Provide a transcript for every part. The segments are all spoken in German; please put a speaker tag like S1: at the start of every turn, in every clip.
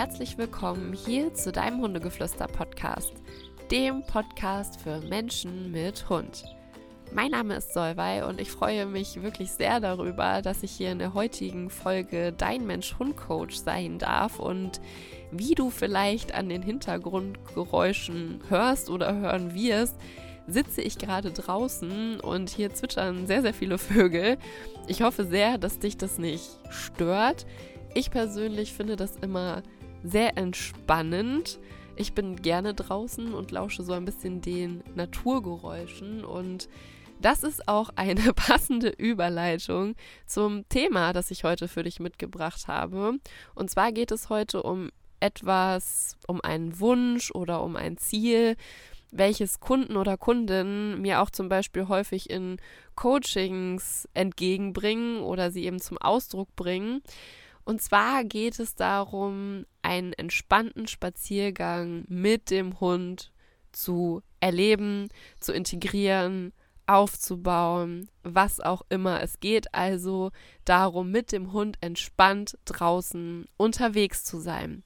S1: herzlich willkommen hier zu deinem Hundegeflüster-Podcast, dem Podcast für Menschen mit Hund. Mein Name ist Solvay und ich freue mich wirklich sehr darüber, dass ich hier in der heutigen Folge dein Mensch-Hund-Coach sein darf und wie du vielleicht an den Hintergrundgeräuschen hörst oder hören wirst, sitze ich gerade draußen und hier zwitschern sehr, sehr viele Vögel. Ich hoffe sehr, dass dich das nicht stört. Ich persönlich finde das immer sehr entspannend. Ich bin gerne draußen und lausche so ein bisschen den Naturgeräuschen und das ist auch eine passende Überleitung zum Thema, das ich heute für dich mitgebracht habe. Und zwar geht es heute um etwas, um einen Wunsch oder um ein Ziel, welches Kunden oder Kundinnen mir auch zum Beispiel häufig in Coachings entgegenbringen oder sie eben zum Ausdruck bringen. Und zwar geht es darum, einen entspannten Spaziergang mit dem Hund zu erleben, zu integrieren, aufzubauen, was auch immer. Es geht also darum, mit dem Hund entspannt draußen unterwegs zu sein.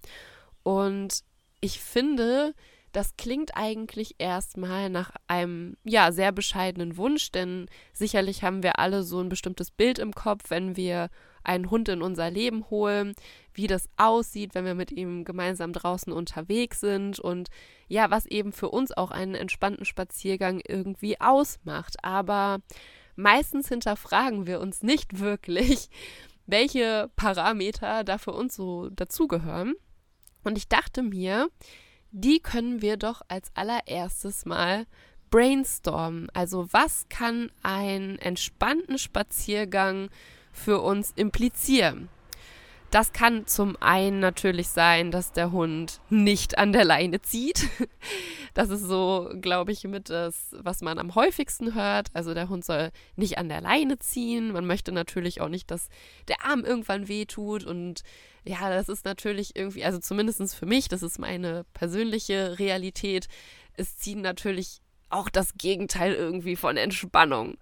S1: Und ich finde, das klingt eigentlich erstmal nach einem ja sehr bescheidenen Wunsch, denn sicherlich haben wir alle so ein bestimmtes Bild im Kopf, wenn wir einen Hund in unser Leben holen, wie das aussieht, wenn wir mit ihm gemeinsam draußen unterwegs sind und ja, was eben für uns auch einen entspannten Spaziergang irgendwie ausmacht. Aber meistens hinterfragen wir uns nicht wirklich, welche Parameter da für uns so dazugehören. Und ich dachte mir, die können wir doch als allererstes mal brainstormen. Also was kann ein entspannten Spaziergang für uns implizieren. Das kann zum einen natürlich sein, dass der Hund nicht an der Leine zieht. Das ist so, glaube ich, mit das, was man am häufigsten hört. Also der Hund soll nicht an der Leine ziehen. Man möchte natürlich auch nicht, dass der Arm irgendwann wehtut. Und ja, das ist natürlich irgendwie, also zumindest für mich, das ist meine persönliche Realität. Es ziehen natürlich auch das Gegenteil irgendwie von Entspannung.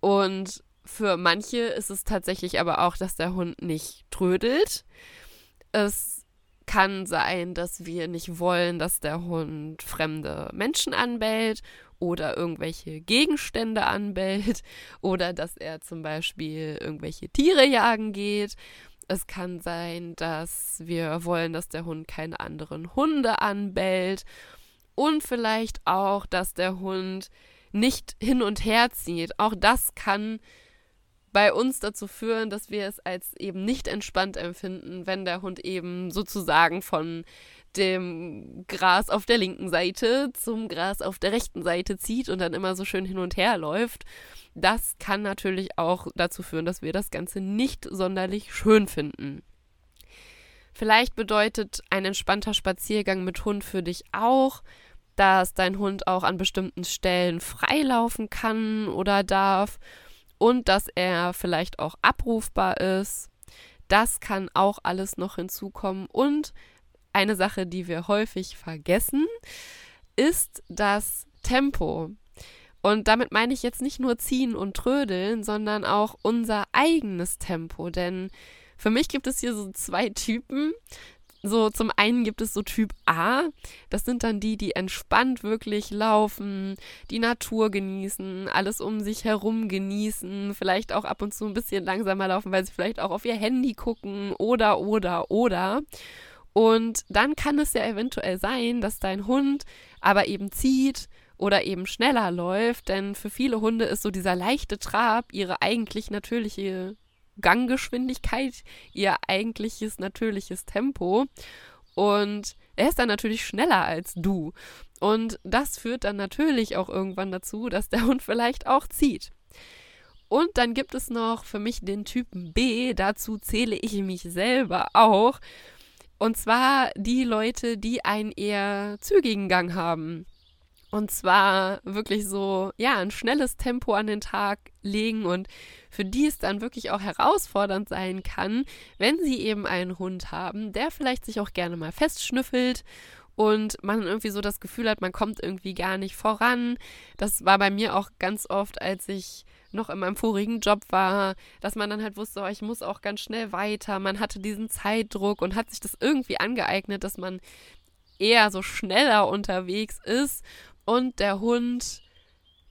S1: Und für manche ist es tatsächlich aber auch, dass der Hund nicht trödelt. Es kann sein, dass wir nicht wollen, dass der Hund fremde Menschen anbellt oder irgendwelche Gegenstände anbellt oder dass er zum Beispiel irgendwelche Tiere jagen geht. Es kann sein, dass wir wollen, dass der Hund keine anderen Hunde anbellt und vielleicht auch, dass der Hund nicht hin und her zieht. Auch das kann bei uns dazu führen, dass wir es als eben nicht entspannt empfinden, wenn der Hund eben sozusagen von dem Gras auf der linken Seite zum Gras auf der rechten Seite zieht und dann immer so schön hin und her läuft. Das kann natürlich auch dazu führen, dass wir das Ganze nicht sonderlich schön finden. Vielleicht bedeutet ein entspannter Spaziergang mit Hund für dich auch, dass dein Hund auch an bestimmten Stellen freilaufen kann oder darf und dass er vielleicht auch abrufbar ist. Das kann auch alles noch hinzukommen. Und eine Sache, die wir häufig vergessen, ist das Tempo. Und damit meine ich jetzt nicht nur ziehen und trödeln, sondern auch unser eigenes Tempo. Denn für mich gibt es hier so zwei Typen. So, zum einen gibt es so Typ A. Das sind dann die, die entspannt wirklich laufen, die Natur genießen, alles um sich herum genießen, vielleicht auch ab und zu ein bisschen langsamer laufen, weil sie vielleicht auch auf ihr Handy gucken oder, oder, oder. Und dann kann es ja eventuell sein, dass dein Hund aber eben zieht oder eben schneller läuft, denn für viele Hunde ist so dieser leichte Trab ihre eigentlich natürliche Ganggeschwindigkeit, ihr eigentliches natürliches Tempo. Und er ist dann natürlich schneller als du. Und das führt dann natürlich auch irgendwann dazu, dass der Hund vielleicht auch zieht. Und dann gibt es noch für mich den Typen B, dazu zähle ich mich selber auch. Und zwar die Leute, die einen eher zügigen Gang haben. Und zwar wirklich so, ja, ein schnelles Tempo an den Tag legen und für die es dann wirklich auch herausfordernd sein kann, wenn sie eben einen Hund haben, der vielleicht sich auch gerne mal festschnüffelt und man irgendwie so das Gefühl hat, man kommt irgendwie gar nicht voran. Das war bei mir auch ganz oft, als ich noch in meinem vorigen Job war, dass man dann halt wusste, oh, ich muss auch ganz schnell weiter. Man hatte diesen Zeitdruck und hat sich das irgendwie angeeignet, dass man eher so schneller unterwegs ist und der Hund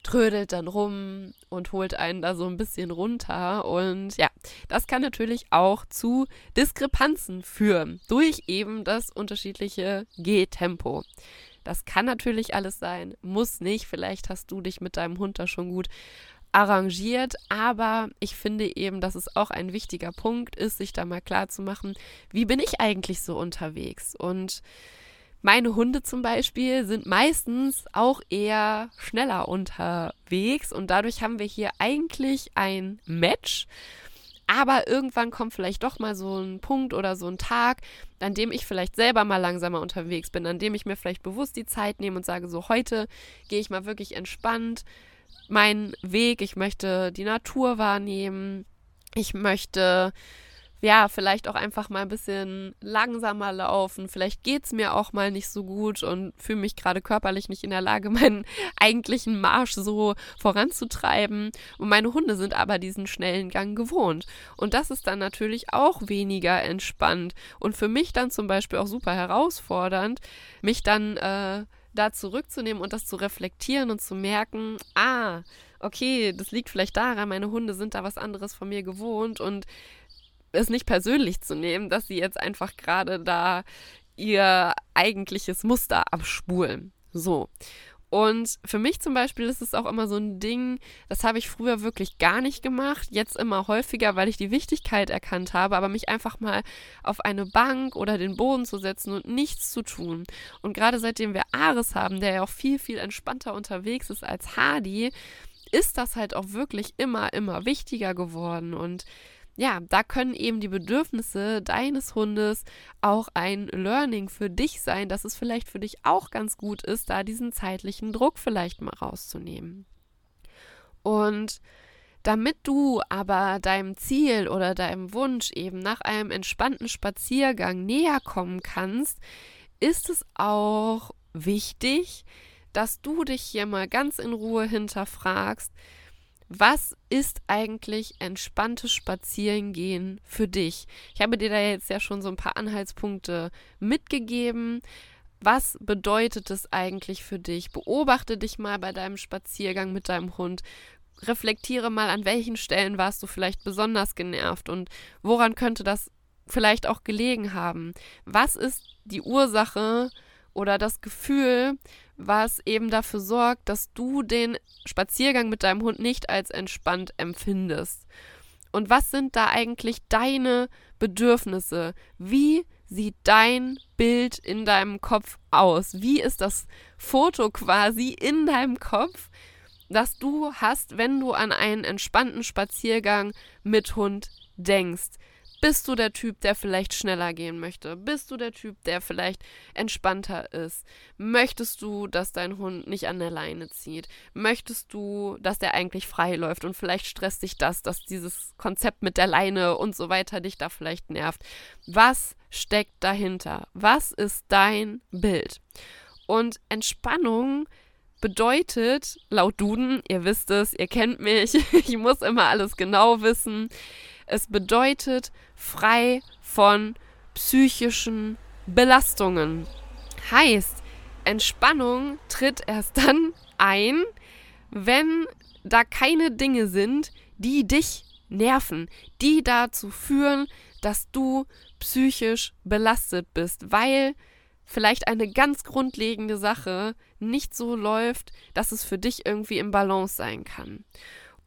S1: trödelt dann rum und holt einen da so ein bisschen runter. Und ja, das kann natürlich auch zu Diskrepanzen führen durch eben das unterschiedliche Gehtempo. Das kann natürlich alles sein, muss nicht. Vielleicht hast du dich mit deinem Hund da schon gut arrangiert, aber ich finde eben, dass es auch ein wichtiger Punkt ist, sich da mal klar zu machen, wie bin ich eigentlich so unterwegs und meine Hunde zum Beispiel sind meistens auch eher schneller unterwegs und dadurch haben wir hier eigentlich ein Match. Aber irgendwann kommt vielleicht doch mal so ein Punkt oder so ein Tag, an dem ich vielleicht selber mal langsamer unterwegs bin, an dem ich mir vielleicht bewusst die Zeit nehme und sage, so heute gehe ich mal wirklich entspannt meinen Weg, ich möchte die Natur wahrnehmen, ich möchte ja, vielleicht auch einfach mal ein bisschen langsamer laufen. Vielleicht geht es mir auch mal nicht so gut und fühle mich gerade körperlich nicht in der Lage, meinen eigentlichen Marsch so voranzutreiben. Und meine Hunde sind aber diesen schnellen Gang gewohnt. Und das ist dann natürlich auch weniger entspannt. Und für mich dann zum Beispiel auch super herausfordernd, mich dann äh, da zurückzunehmen und das zu reflektieren und zu merken, ah, okay, das liegt vielleicht daran, meine Hunde sind da was anderes von mir gewohnt und es nicht persönlich zu nehmen, dass sie jetzt einfach gerade da ihr eigentliches Muster abspulen. So. Und für mich zum Beispiel ist es auch immer so ein Ding, das habe ich früher wirklich gar nicht gemacht, jetzt immer häufiger, weil ich die Wichtigkeit erkannt habe, aber mich einfach mal auf eine Bank oder den Boden zu setzen und nichts zu tun. Und gerade seitdem wir Ares haben, der ja auch viel, viel entspannter unterwegs ist als Hardy, ist das halt auch wirklich immer, immer wichtiger geworden. Und ja, da können eben die Bedürfnisse deines Hundes auch ein Learning für dich sein, dass es vielleicht für dich auch ganz gut ist, da diesen zeitlichen Druck vielleicht mal rauszunehmen. Und damit du aber deinem Ziel oder deinem Wunsch eben nach einem entspannten Spaziergang näher kommen kannst, ist es auch wichtig, dass du dich hier mal ganz in Ruhe hinterfragst, was ist eigentlich entspanntes Spazierengehen für dich? Ich habe dir da jetzt ja schon so ein paar Anhaltspunkte mitgegeben. Was bedeutet es eigentlich für dich? Beobachte dich mal bei deinem Spaziergang mit deinem Hund. Reflektiere mal, an welchen Stellen warst du vielleicht besonders genervt und woran könnte das vielleicht auch gelegen haben? Was ist die Ursache oder das Gefühl, was eben dafür sorgt, dass du den Spaziergang mit deinem Hund nicht als entspannt empfindest. Und was sind da eigentlich deine Bedürfnisse? Wie sieht dein Bild in deinem Kopf aus? Wie ist das Foto quasi in deinem Kopf, das du hast, wenn du an einen entspannten Spaziergang mit Hund denkst? Bist du der Typ, der vielleicht schneller gehen möchte? Bist du der Typ, der vielleicht entspannter ist? Möchtest du, dass dein Hund nicht an der Leine zieht? Möchtest du, dass der eigentlich frei läuft und vielleicht stresst dich das, dass dieses Konzept mit der Leine und so weiter dich da vielleicht nervt? Was steckt dahinter? Was ist dein Bild? Und Entspannung bedeutet, laut Duden, ihr wisst es, ihr kennt mich, ich muss immer alles genau wissen, es bedeutet frei von psychischen Belastungen. Heißt, Entspannung tritt erst dann ein, wenn da keine Dinge sind, die dich nerven, die dazu führen, dass du psychisch belastet bist, weil vielleicht eine ganz grundlegende Sache nicht so läuft, dass es für dich irgendwie im Balance sein kann.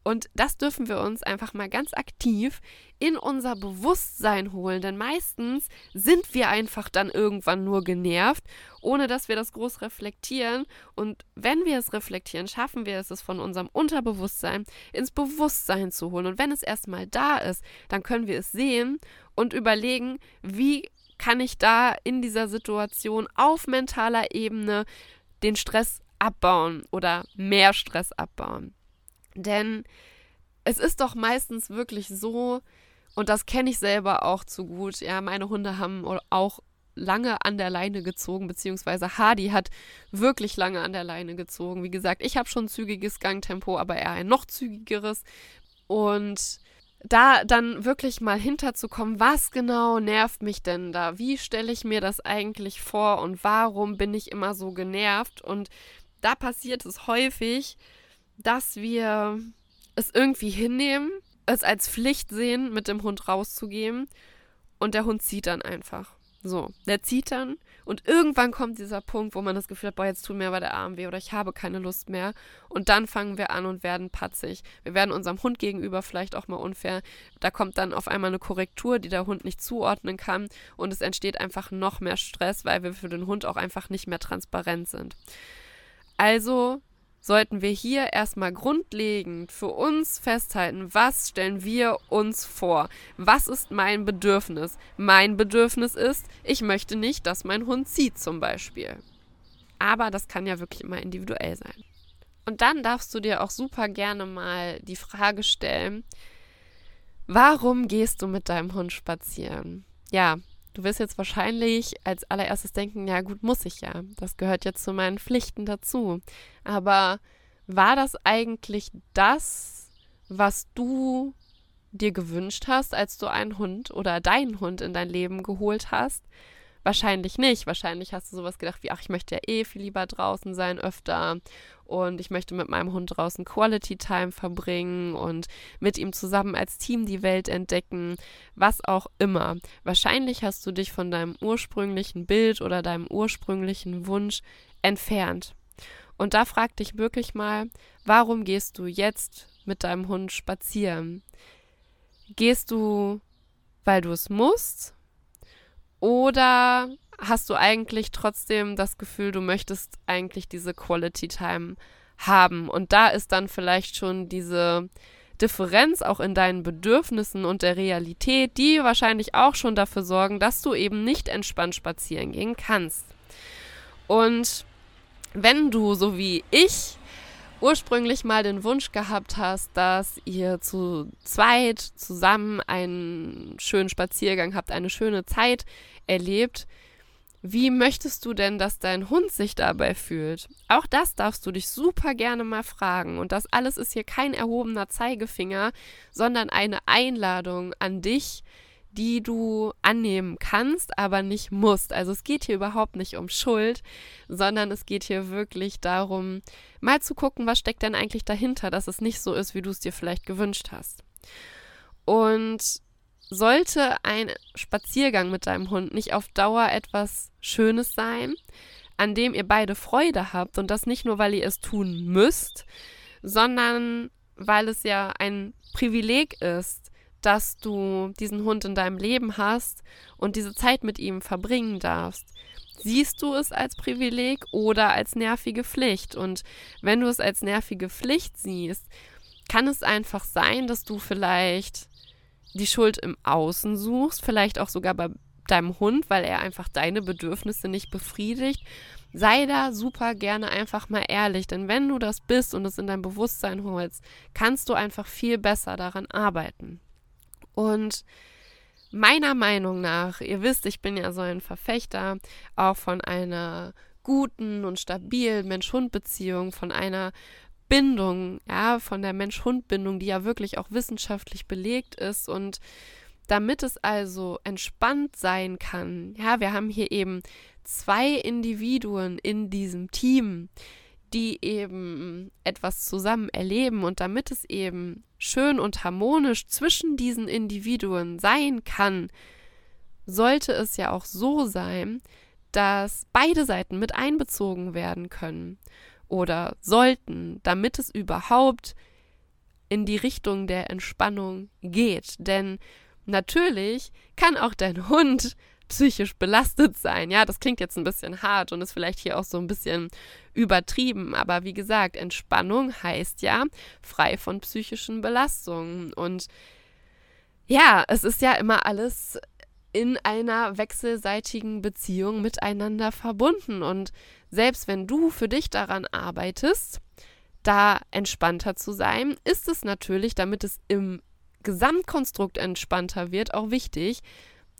S1: Und das dürfen wir uns einfach mal ganz aktiv in unser Bewusstsein holen, denn meistens sind wir einfach dann irgendwann nur genervt, ohne dass wir das groß reflektieren. Und wenn wir es reflektieren, schaffen wir es, es von unserem Unterbewusstsein ins Bewusstsein zu holen. Und wenn es erstmal da ist, dann können wir es sehen und überlegen, wie kann ich da in dieser Situation auf mentaler Ebene den Stress abbauen oder mehr Stress abbauen. Denn es ist doch meistens wirklich so, und das kenne ich selber auch zu gut, ja, meine Hunde haben auch lange an der Leine gezogen, beziehungsweise Hardy hat wirklich lange an der Leine gezogen. Wie gesagt, ich habe schon zügiges Gangtempo, aber er ein noch zügigeres. Und da dann wirklich mal hinterzukommen, was genau nervt mich denn da? Wie stelle ich mir das eigentlich vor und warum bin ich immer so genervt? Und da passiert es häufig, dass wir es irgendwie hinnehmen, es als Pflicht sehen, mit dem Hund rauszugehen und der Hund zieht dann einfach. So, der zieht dann und irgendwann kommt dieser Punkt, wo man das Gefühl hat, boah, jetzt tut mir aber der Arm weh oder ich habe keine Lust mehr. Und dann fangen wir an und werden patzig. Wir werden unserem Hund gegenüber vielleicht auch mal unfair. Da kommt dann auf einmal eine Korrektur, die der Hund nicht zuordnen kann und es entsteht einfach noch mehr Stress, weil wir für den Hund auch einfach nicht mehr transparent sind. Also sollten wir hier erstmal grundlegend für uns festhalten, was stellen wir uns vor? Was ist mein Bedürfnis? Mein Bedürfnis ist, ich möchte nicht, dass mein Hund zieht zum Beispiel. Aber das kann ja wirklich immer individuell sein. Und dann darfst du dir auch super gerne mal die Frage stellen, warum gehst du mit deinem Hund spazieren? Ja, Du wirst jetzt wahrscheinlich als allererstes denken, ja gut, muss ich ja. Das gehört jetzt zu meinen Pflichten dazu. Aber war das eigentlich das, was du dir gewünscht hast, als du einen Hund oder deinen Hund in dein Leben geholt hast? Wahrscheinlich nicht. Wahrscheinlich hast du sowas gedacht wie, ach, ich möchte ja eh viel lieber draußen sein, öfter. Und ich möchte mit meinem Hund draußen Quality Time verbringen und mit ihm zusammen als Team die Welt entdecken, was auch immer. Wahrscheinlich hast du dich von deinem ursprünglichen Bild oder deinem ursprünglichen Wunsch entfernt. Und da frag dich wirklich mal, warum gehst du jetzt mit deinem Hund spazieren? Gehst du, weil du es musst? Oder hast du eigentlich trotzdem das Gefühl, du möchtest eigentlich diese Quality Time haben? Und da ist dann vielleicht schon diese Differenz auch in deinen Bedürfnissen und der Realität, die wahrscheinlich auch schon dafür sorgen, dass du eben nicht entspannt spazieren gehen kannst. Und wenn du, so wie ich, ursprünglich mal den Wunsch gehabt hast, dass ihr zu zweit zusammen einen schönen Spaziergang habt, eine schöne Zeit erlebt, wie möchtest du denn, dass dein Hund sich dabei fühlt? Auch das darfst du dich super gerne mal fragen. Und das alles ist hier kein erhobener Zeigefinger, sondern eine Einladung an dich, die du annehmen kannst, aber nicht musst. Also es geht hier überhaupt nicht um Schuld, sondern es geht hier wirklich darum, mal zu gucken, was steckt denn eigentlich dahinter, dass es nicht so ist, wie du es dir vielleicht gewünscht hast. Und sollte ein Spaziergang mit deinem Hund nicht auf Dauer etwas Schönes sein, an dem ihr beide Freude habt und das nicht nur, weil ihr es tun müsst, sondern weil es ja ein Privileg ist, dass du diesen Hund in deinem Leben hast und diese Zeit mit ihm verbringen darfst. Siehst du es als Privileg oder als nervige Pflicht? Und wenn du es als nervige Pflicht siehst, kann es einfach sein, dass du vielleicht die Schuld im Außen suchst, vielleicht auch sogar bei deinem Hund, weil er einfach deine Bedürfnisse nicht befriedigt. Sei da super gerne einfach mal ehrlich, denn wenn du das bist und es in dein Bewusstsein holst, kannst du einfach viel besser daran arbeiten. Und meiner Meinung nach, ihr wisst, ich bin ja so ein Verfechter auch von einer guten und stabilen Mensch-Hund-Beziehung, von einer Bindung, ja, von der Mensch-Hund-Bindung, die ja wirklich auch wissenschaftlich belegt ist. Und damit es also entspannt sein kann, ja, wir haben hier eben zwei Individuen in diesem Team, die eben etwas zusammen erleben und damit es eben schön und harmonisch zwischen diesen Individuen sein kann, sollte es ja auch so sein, dass beide Seiten mit einbezogen werden können oder sollten, damit es überhaupt in die Richtung der Entspannung geht. Denn natürlich kann auch dein Hund psychisch belastet sein. Ja, das klingt jetzt ein bisschen hart und ist vielleicht hier auch so ein bisschen übertrieben, aber wie gesagt, Entspannung heißt ja frei von psychischen Belastungen und ja, es ist ja immer alles in einer wechselseitigen Beziehung miteinander verbunden und selbst wenn du für dich daran arbeitest, da entspannter zu sein, ist es natürlich, damit es im Gesamtkonstrukt entspannter wird, auch wichtig,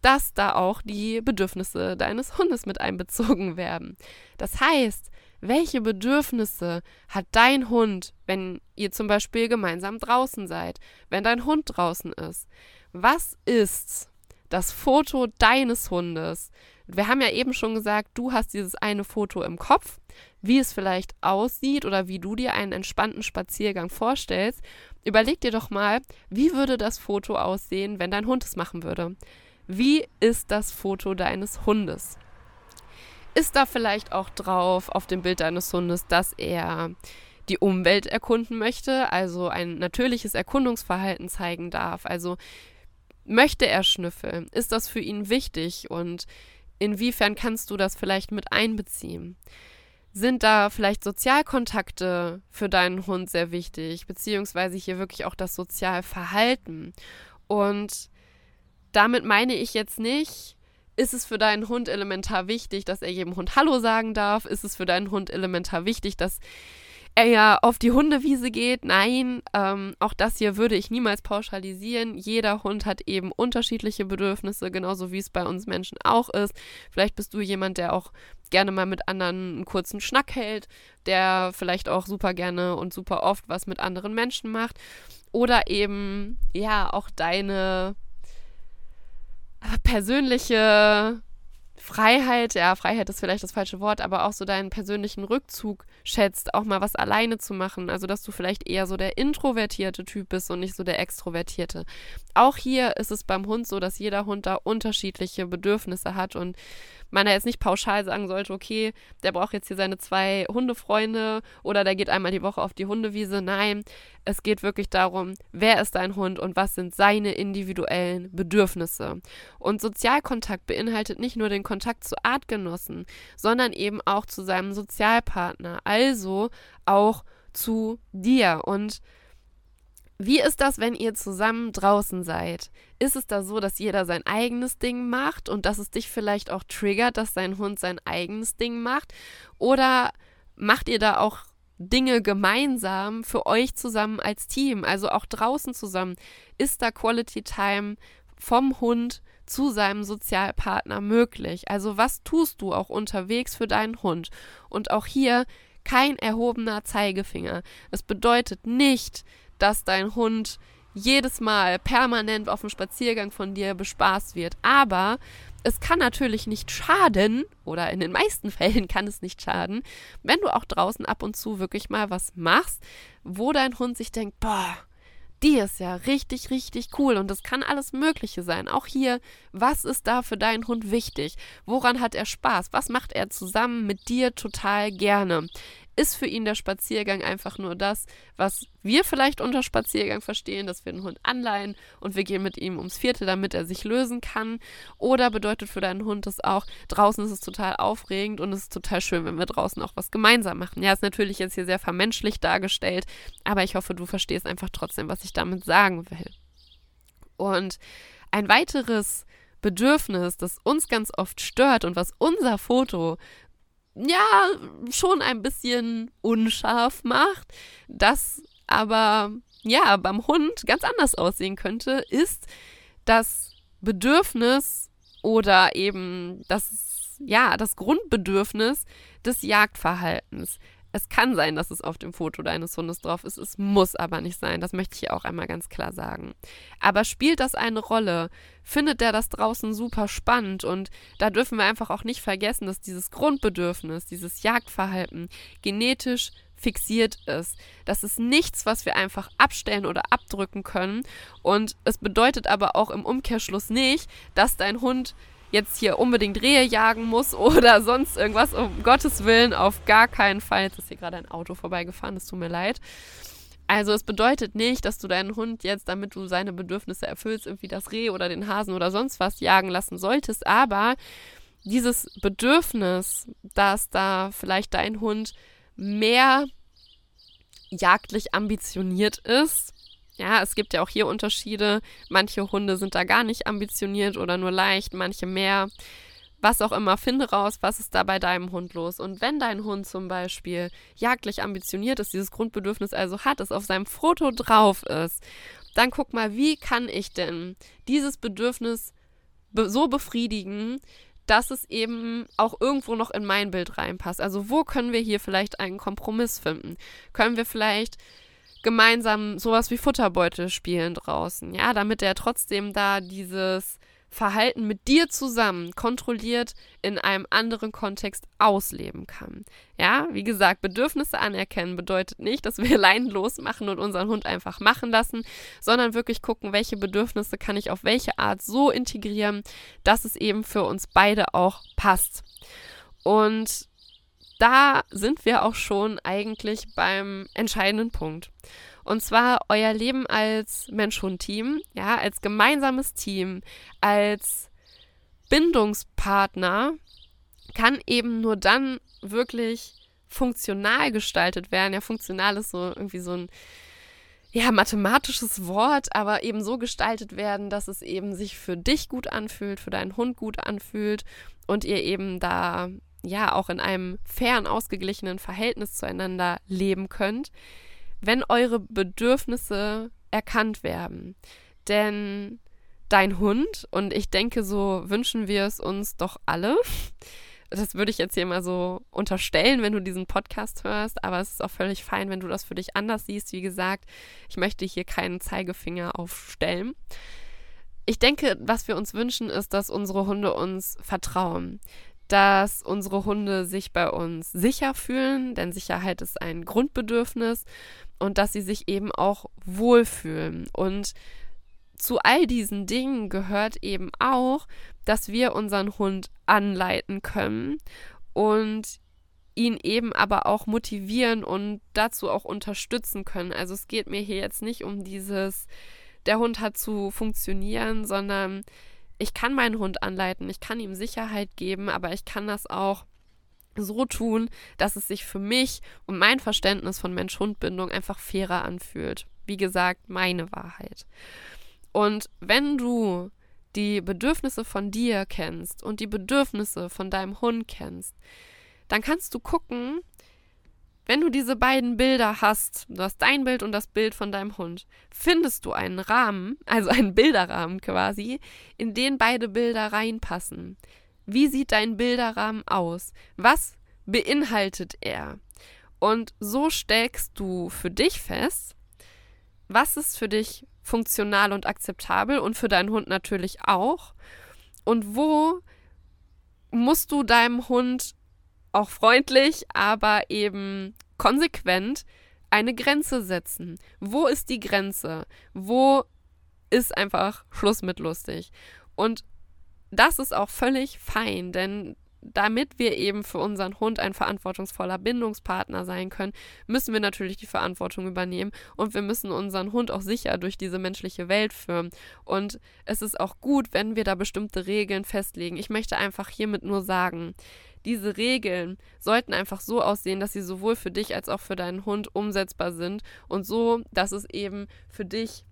S1: dass da auch die Bedürfnisse deines Hundes mit einbezogen werden. Das heißt, welche Bedürfnisse hat dein Hund, wenn ihr zum Beispiel gemeinsam draußen seid, wenn dein Hund draußen ist? Was ist das Foto deines Hundes? Wir haben ja eben schon gesagt, du hast dieses eine Foto im Kopf, wie es vielleicht aussieht oder wie du dir einen entspannten Spaziergang vorstellst. Überleg dir doch mal, wie würde das Foto aussehen, wenn dein Hund es machen würde? Wie ist das Foto deines Hundes? Ist da vielleicht auch drauf auf dem Bild deines Hundes, dass er die Umwelt erkunden möchte, also ein natürliches Erkundungsverhalten zeigen darf? Also möchte er schnüffeln? Ist das für ihn wichtig und inwiefern kannst du das vielleicht mit einbeziehen? Sind da vielleicht Sozialkontakte für deinen Hund sehr wichtig, beziehungsweise hier wirklich auch das Sozialverhalten? Und damit meine ich jetzt nicht, ist es für deinen Hund elementar wichtig, dass er jedem Hund Hallo sagen darf? Ist es für deinen Hund elementar wichtig, dass er ja auf die Hundewiese geht? Nein, ähm, auch das hier würde ich niemals pauschalisieren. Jeder Hund hat eben unterschiedliche Bedürfnisse, genauso wie es bei uns Menschen auch ist. Vielleicht bist du jemand, der auch gerne mal mit anderen einen kurzen Schnack hält, der vielleicht auch super gerne und super oft was mit anderen Menschen macht. Oder eben, ja, auch deine persönliche Freiheit, ja, Freiheit ist vielleicht das falsche Wort, aber auch so deinen persönlichen Rückzug schätzt, auch mal was alleine zu machen. Also, dass du vielleicht eher so der introvertierte Typ bist und nicht so der extrovertierte. Auch hier ist es beim Hund so, dass jeder Hund da unterschiedliche Bedürfnisse hat und man ja jetzt nicht pauschal sagen sollte, okay, der braucht jetzt hier seine zwei Hundefreunde oder der geht einmal die Woche auf die Hundewiese. Nein, es geht wirklich darum, wer ist dein Hund und was sind seine individuellen Bedürfnisse. Und Sozialkontakt beinhaltet nicht nur den Kontakt zu Artgenossen, sondern eben auch zu seinem Sozialpartner, also auch zu dir. Und wie ist das, wenn ihr zusammen draußen seid? Ist es da so, dass jeder sein eigenes Ding macht und dass es dich vielleicht auch triggert, dass dein Hund sein eigenes Ding macht? Oder macht ihr da auch Dinge gemeinsam für euch zusammen als Team, also auch draußen zusammen? Ist da Quality Time vom Hund zu seinem Sozialpartner möglich? Also was tust du auch unterwegs für deinen Hund? Und auch hier kein erhobener Zeigefinger. Es bedeutet nicht, dass dein Hund jedes Mal permanent auf dem Spaziergang von dir bespaßt wird. Aber es kann natürlich nicht schaden, oder in den meisten Fällen kann es nicht schaden, wenn du auch draußen ab und zu wirklich mal was machst, wo dein Hund sich denkt, boah, die ist ja richtig, richtig cool und das kann alles Mögliche sein. Auch hier, was ist da für deinen Hund wichtig? Woran hat er Spaß? Was macht er zusammen mit dir total gerne? Ist für ihn der Spaziergang einfach nur das, was wir vielleicht unter Spaziergang verstehen, dass wir den Hund anleihen und wir gehen mit ihm ums Vierte, damit er sich lösen kann. Oder bedeutet für deinen Hund das auch, draußen ist es total aufregend und es ist total schön, wenn wir draußen auch was gemeinsam machen. Ja, ist natürlich jetzt hier sehr vermenschlich dargestellt, aber ich hoffe, du verstehst einfach trotzdem, was ich damit sagen will. Und ein weiteres Bedürfnis, das uns ganz oft stört und was unser Foto ja, schon ein bisschen unscharf macht, das aber ja beim Hund ganz anders aussehen könnte, ist das Bedürfnis oder eben das, ja, das Grundbedürfnis des Jagdverhaltens. Es kann sein, dass es auf dem Foto deines Hundes drauf ist. Es muss aber nicht sein. Das möchte ich hier auch einmal ganz klar sagen. Aber spielt das eine Rolle? Findet der das draußen super spannend? Und da dürfen wir einfach auch nicht vergessen, dass dieses Grundbedürfnis, dieses Jagdverhalten genetisch fixiert ist. Das ist nichts, was wir einfach abstellen oder abdrücken können. Und es bedeutet aber auch im Umkehrschluss nicht, dass dein Hund jetzt hier unbedingt Rehe jagen muss oder sonst irgendwas. Um Gottes Willen, auf gar keinen Fall. Jetzt ist hier gerade ein Auto vorbeigefahren, es tut mir leid. Also es bedeutet nicht, dass du deinen Hund jetzt, damit du seine Bedürfnisse erfüllst, irgendwie das Reh oder den Hasen oder sonst was jagen lassen solltest. Aber dieses Bedürfnis, dass da vielleicht dein Hund mehr jagdlich ambitioniert ist, ja, es gibt ja auch hier Unterschiede. Manche Hunde sind da gar nicht ambitioniert oder nur leicht, manche mehr. Was auch immer, finde raus, was ist da bei deinem Hund los. Und wenn dein Hund zum Beispiel jagdlich ambitioniert ist, dieses Grundbedürfnis also hat, es auf seinem Foto drauf ist, dann guck mal, wie kann ich denn dieses Bedürfnis be so befriedigen, dass es eben auch irgendwo noch in mein Bild reinpasst. Also wo können wir hier vielleicht einen Kompromiss finden? Können wir vielleicht gemeinsam sowas wie Futterbeutel spielen draußen, ja, damit er trotzdem da dieses Verhalten mit dir zusammen kontrolliert in einem anderen Kontext ausleben kann. Ja, wie gesagt, Bedürfnisse anerkennen bedeutet nicht, dass wir leinenlos machen und unseren Hund einfach machen lassen, sondern wirklich gucken, welche Bedürfnisse kann ich auf welche Art so integrieren, dass es eben für uns beide auch passt. Und da sind wir auch schon eigentlich beim entscheidenden Punkt. Und zwar euer Leben als Mensch-Hund-Team, ja, als gemeinsames Team, als Bindungspartner kann eben nur dann wirklich funktional gestaltet werden. Ja, funktional ist so irgendwie so ein ja, mathematisches Wort, aber eben so gestaltet werden, dass es eben sich für dich gut anfühlt, für deinen Hund gut anfühlt und ihr eben da ja auch in einem fairen, ausgeglichenen Verhältnis zueinander leben könnt wenn eure Bedürfnisse erkannt werden. Denn dein Hund, und ich denke, so wünschen wir es uns doch alle, das würde ich jetzt hier mal so unterstellen, wenn du diesen Podcast hörst, aber es ist auch völlig fein, wenn du das für dich anders siehst. Wie gesagt, ich möchte hier keinen Zeigefinger aufstellen. Ich denke, was wir uns wünschen, ist, dass unsere Hunde uns vertrauen, dass unsere Hunde sich bei uns sicher fühlen, denn Sicherheit ist ein Grundbedürfnis und dass sie sich eben auch wohlfühlen. Und zu all diesen Dingen gehört eben auch, dass wir unseren Hund anleiten können und ihn eben aber auch motivieren und dazu auch unterstützen können. Also es geht mir hier jetzt nicht um dieses, der Hund hat zu funktionieren, sondern ich kann meinen Hund anleiten, ich kann ihm Sicherheit geben, aber ich kann das auch so tun, dass es sich für mich und mein Verständnis von Mensch-Hund-Bindung einfach fairer anfühlt. Wie gesagt, meine Wahrheit. Und wenn du die Bedürfnisse von dir kennst und die Bedürfnisse von deinem Hund kennst, dann kannst du gucken, wenn du diese beiden Bilder hast, du hast dein Bild und das Bild von deinem Hund, findest du einen Rahmen, also einen Bilderrahmen quasi, in den beide Bilder reinpassen. Wie sieht dein Bilderrahmen aus? Was beinhaltet er? Und so stellst du für dich fest, was ist für dich funktional und akzeptabel und für deinen Hund natürlich auch. Und wo musst du deinem Hund auch freundlich, aber eben konsequent eine Grenze setzen? Wo ist die Grenze? Wo ist einfach Schluss mit lustig? Und das ist auch völlig fein, denn damit wir eben für unseren Hund ein verantwortungsvoller Bindungspartner sein können, müssen wir natürlich die Verantwortung übernehmen und wir müssen unseren Hund auch sicher durch diese menschliche Welt führen. Und es ist auch gut, wenn wir da bestimmte Regeln festlegen. Ich möchte einfach hiermit nur sagen, diese Regeln sollten einfach so aussehen, dass sie sowohl für dich als auch für deinen Hund umsetzbar sind und so, dass es eben für dich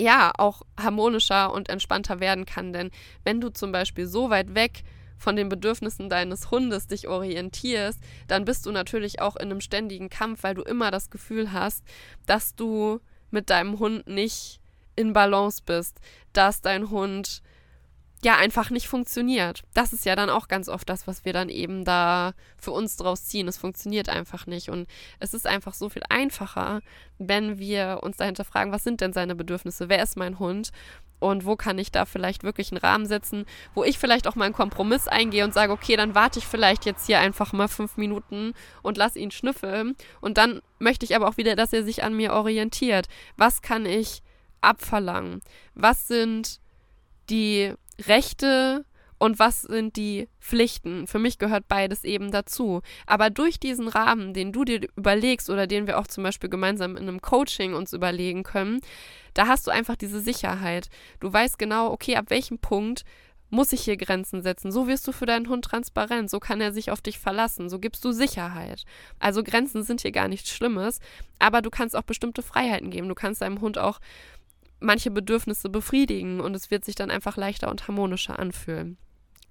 S1: ja auch harmonischer und entspannter werden kann. Denn wenn du zum Beispiel so weit weg von den Bedürfnissen deines Hundes dich orientierst, dann bist du natürlich auch in einem ständigen Kampf, weil du immer das Gefühl hast, dass du mit deinem Hund nicht in Balance bist, dass dein Hund ja einfach nicht funktioniert. Das ist ja dann auch ganz oft das, was wir dann eben da für uns draus ziehen. Es funktioniert einfach nicht. Und es ist einfach so viel einfacher, wenn wir uns dahinter fragen, was sind denn seine Bedürfnisse? Wer ist mein Hund? Und wo kann ich da vielleicht wirklich einen Rahmen setzen, wo ich vielleicht auch mal einen Kompromiss eingehe und sage, okay, dann warte ich vielleicht jetzt hier einfach mal fünf Minuten und lass ihn schnüffeln. Und dann möchte ich aber auch wieder, dass er sich an mir orientiert. Was kann ich abverlangen? Was sind die Rechte und was sind die Pflichten? Für mich gehört beides eben dazu. Aber durch diesen Rahmen, den du dir überlegst oder den wir auch zum Beispiel gemeinsam in einem Coaching uns überlegen können, da hast du einfach diese Sicherheit. Du weißt genau, okay, ab welchem Punkt muss ich hier Grenzen setzen. So wirst du für deinen Hund transparent. So kann er sich auf dich verlassen. So gibst du Sicherheit. Also Grenzen sind hier gar nichts Schlimmes, aber du kannst auch bestimmte Freiheiten geben. Du kannst deinem Hund auch manche Bedürfnisse befriedigen und es wird sich dann einfach leichter und harmonischer anfühlen.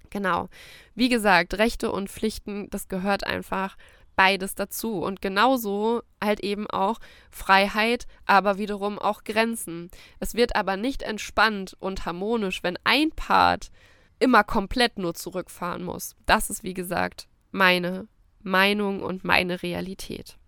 S1: Genau. Wie gesagt, Rechte und Pflichten, das gehört einfach beides dazu. Und genauso halt eben auch Freiheit, aber wiederum auch Grenzen. Es wird aber nicht entspannt und harmonisch, wenn ein Part immer komplett nur zurückfahren muss. Das ist, wie gesagt, meine Meinung und meine Realität.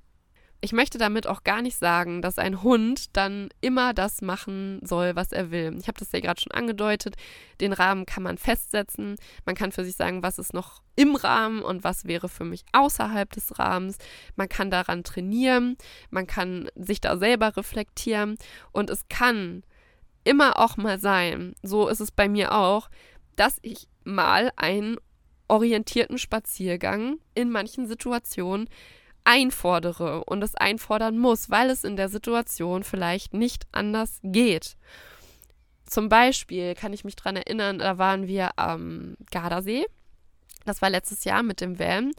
S1: Ich möchte damit auch gar nicht sagen, dass ein Hund dann immer das machen soll, was er will. Ich habe das ja gerade schon angedeutet. Den Rahmen kann man festsetzen. Man kann für sich sagen, was ist noch im Rahmen und was wäre für mich außerhalb des Rahmens. Man kann daran trainieren. Man kann sich da selber reflektieren. Und es kann immer auch mal sein, so ist es bei mir auch, dass ich mal einen orientierten Spaziergang in manchen Situationen einfordere und es einfordern muss, weil es in der Situation vielleicht nicht anders geht. Zum Beispiel kann ich mich daran erinnern, da waren wir am Gardasee. Das war letztes Jahr mit dem Van.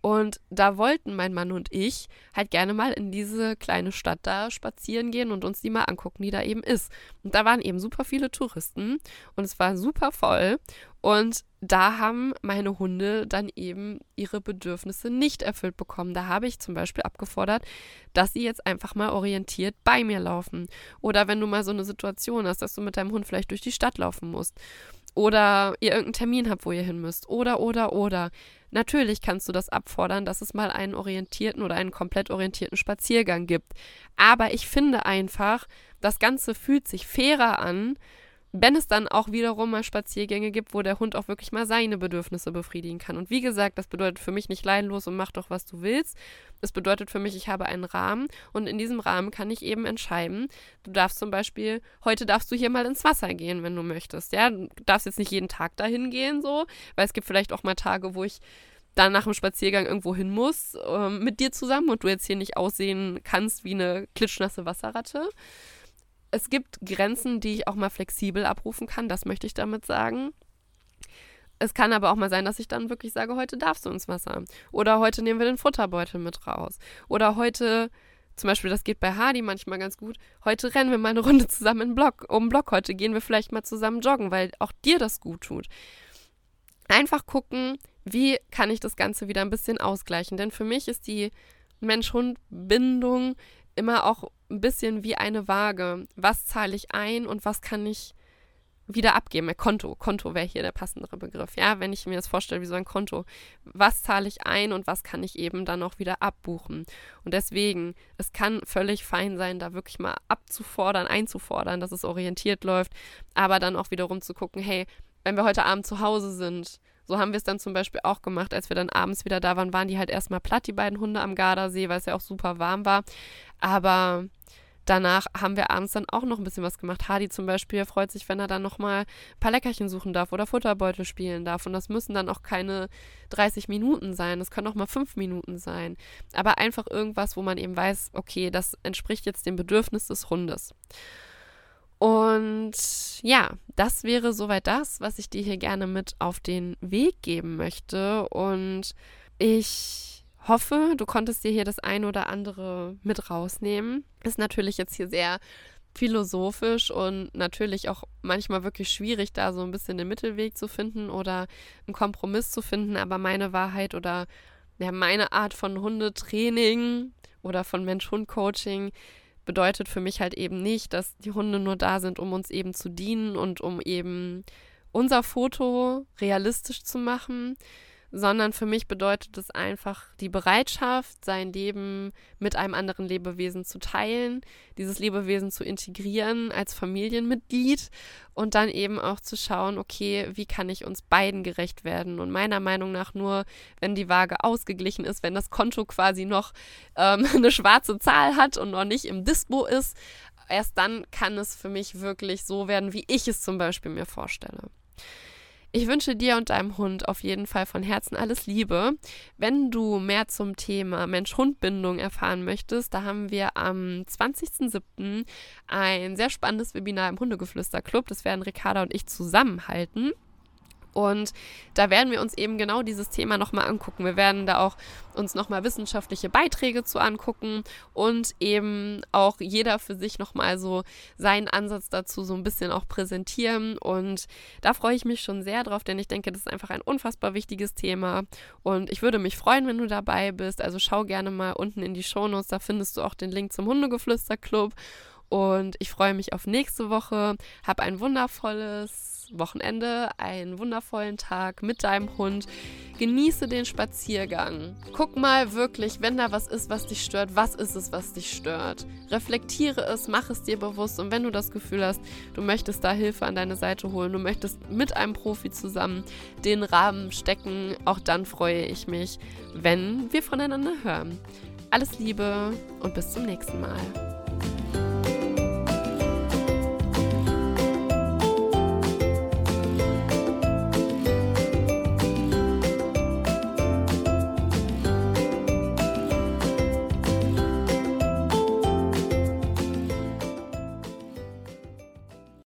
S1: Und da wollten mein Mann und ich halt gerne mal in diese kleine Stadt da spazieren gehen und uns die mal angucken, die da eben ist. Und da waren eben super viele Touristen und es war super voll. Und da haben meine Hunde dann eben ihre Bedürfnisse nicht erfüllt bekommen. Da habe ich zum Beispiel abgefordert, dass sie jetzt einfach mal orientiert bei mir laufen. Oder wenn du mal so eine Situation hast, dass du mit deinem Hund vielleicht durch die Stadt laufen musst. Oder ihr irgendeinen Termin habt, wo ihr hin müsst. Oder, oder, oder. Natürlich kannst du das abfordern, dass es mal einen orientierten oder einen komplett orientierten Spaziergang gibt. Aber ich finde einfach, das Ganze fühlt sich fairer an, wenn es dann auch wiederum mal Spaziergänge gibt, wo der Hund auch wirklich mal seine Bedürfnisse befriedigen kann. Und wie gesagt, das bedeutet für mich nicht leidenlos und mach doch, was du willst. Es bedeutet für mich, ich habe einen Rahmen und in diesem Rahmen kann ich eben entscheiden, du darfst zum Beispiel, heute darfst du hier mal ins Wasser gehen, wenn du möchtest. Ja, du darfst jetzt nicht jeden Tag dahin gehen, so, weil es gibt vielleicht auch mal Tage, wo ich dann nach dem Spaziergang irgendwo hin muss äh, mit dir zusammen und du jetzt hier nicht aussehen kannst wie eine klitschnasse Wasserratte es gibt Grenzen, die ich auch mal flexibel abrufen kann, das möchte ich damit sagen. Es kann aber auch mal sein, dass ich dann wirklich sage, heute darfst du ins Wasser. Oder heute nehmen wir den Futterbeutel mit raus. Oder heute, zum Beispiel, das geht bei Hardy manchmal ganz gut, heute rennen wir mal eine Runde zusammen in Block, um Block. Heute gehen wir vielleicht mal zusammen joggen, weil auch dir das gut tut. Einfach gucken, wie kann ich das Ganze wieder ein bisschen ausgleichen. Denn für mich ist die Mensch-Hund-Bindung immer auch ein bisschen wie eine Waage. Was zahle ich ein und was kann ich wieder abgeben? Konto. Konto wäre hier der passendere Begriff. Ja, wenn ich mir das vorstelle wie so ein Konto. Was zahle ich ein und was kann ich eben dann auch wieder abbuchen? Und deswegen, es kann völlig fein sein, da wirklich mal abzufordern, einzufordern, dass es orientiert läuft, aber dann auch wiederum zu gucken, hey, wenn wir heute Abend zu Hause sind, so haben wir es dann zum Beispiel auch gemacht, als wir dann abends wieder da waren, waren die halt erstmal platt, die beiden Hunde am Gardasee, weil es ja auch super warm war. Aber danach haben wir abends dann auch noch ein bisschen was gemacht. Hardy zum Beispiel freut sich, wenn er dann nochmal ein paar Leckerchen suchen darf oder Futterbeutel spielen darf. Und das müssen dann auch keine 30 Minuten sein. Das können auch mal fünf Minuten sein. Aber einfach irgendwas, wo man eben weiß, okay, das entspricht jetzt dem Bedürfnis des Hundes. Und ja, das wäre soweit das, was ich dir hier gerne mit auf den Weg geben möchte. Und ich hoffe, du konntest dir hier das eine oder andere mit rausnehmen. Ist natürlich jetzt hier sehr philosophisch und natürlich auch manchmal wirklich schwierig, da so ein bisschen den Mittelweg zu finden oder einen Kompromiss zu finden. Aber meine Wahrheit oder ja, meine Art von Hundetraining oder von Mensch-Hund-Coaching bedeutet für mich halt eben nicht, dass die Hunde nur da sind, um uns eben zu dienen und um eben unser Foto realistisch zu machen, sondern für mich bedeutet es einfach die Bereitschaft, sein Leben mit einem anderen Lebewesen zu teilen, dieses Lebewesen zu integrieren als Familienmitglied und dann eben auch zu schauen, okay, wie kann ich uns beiden gerecht werden? Und meiner Meinung nach nur, wenn die Waage ausgeglichen ist, wenn das Konto quasi noch ähm, eine schwarze Zahl hat und noch nicht im Dispo ist, erst dann kann es für mich wirklich so werden, wie ich es zum Beispiel mir vorstelle. Ich wünsche dir und deinem Hund auf jeden Fall von Herzen alles Liebe. Wenn du mehr zum Thema Mensch-Hund-Bindung erfahren möchtest, da haben wir am 20.07. ein sehr spannendes Webinar im Hundegeflüster-Club. Das werden Ricarda und ich zusammenhalten. Und da werden wir uns eben genau dieses Thema nochmal angucken. Wir werden da auch uns nochmal wissenschaftliche Beiträge zu angucken und eben auch jeder für sich nochmal so seinen Ansatz dazu so ein bisschen auch präsentieren. Und da freue ich mich schon sehr drauf, denn ich denke, das ist einfach ein unfassbar wichtiges Thema. Und ich würde mich freuen, wenn du dabei bist. Also schau gerne mal unten in die Shownotes, da findest du auch den Link zum Hundegeflüster-Club. Und ich freue mich auf nächste Woche. Hab ein wundervolles Wochenende, einen wundervollen Tag mit deinem Hund. Genieße den Spaziergang. Guck mal wirklich, wenn da was ist, was dich stört, was ist es, was dich stört. Reflektiere es, mach es dir bewusst und wenn du das Gefühl hast, du möchtest da Hilfe an deine Seite holen, du möchtest mit einem Profi zusammen den Rahmen stecken, auch dann freue ich mich, wenn wir voneinander hören. Alles Liebe und bis zum nächsten Mal.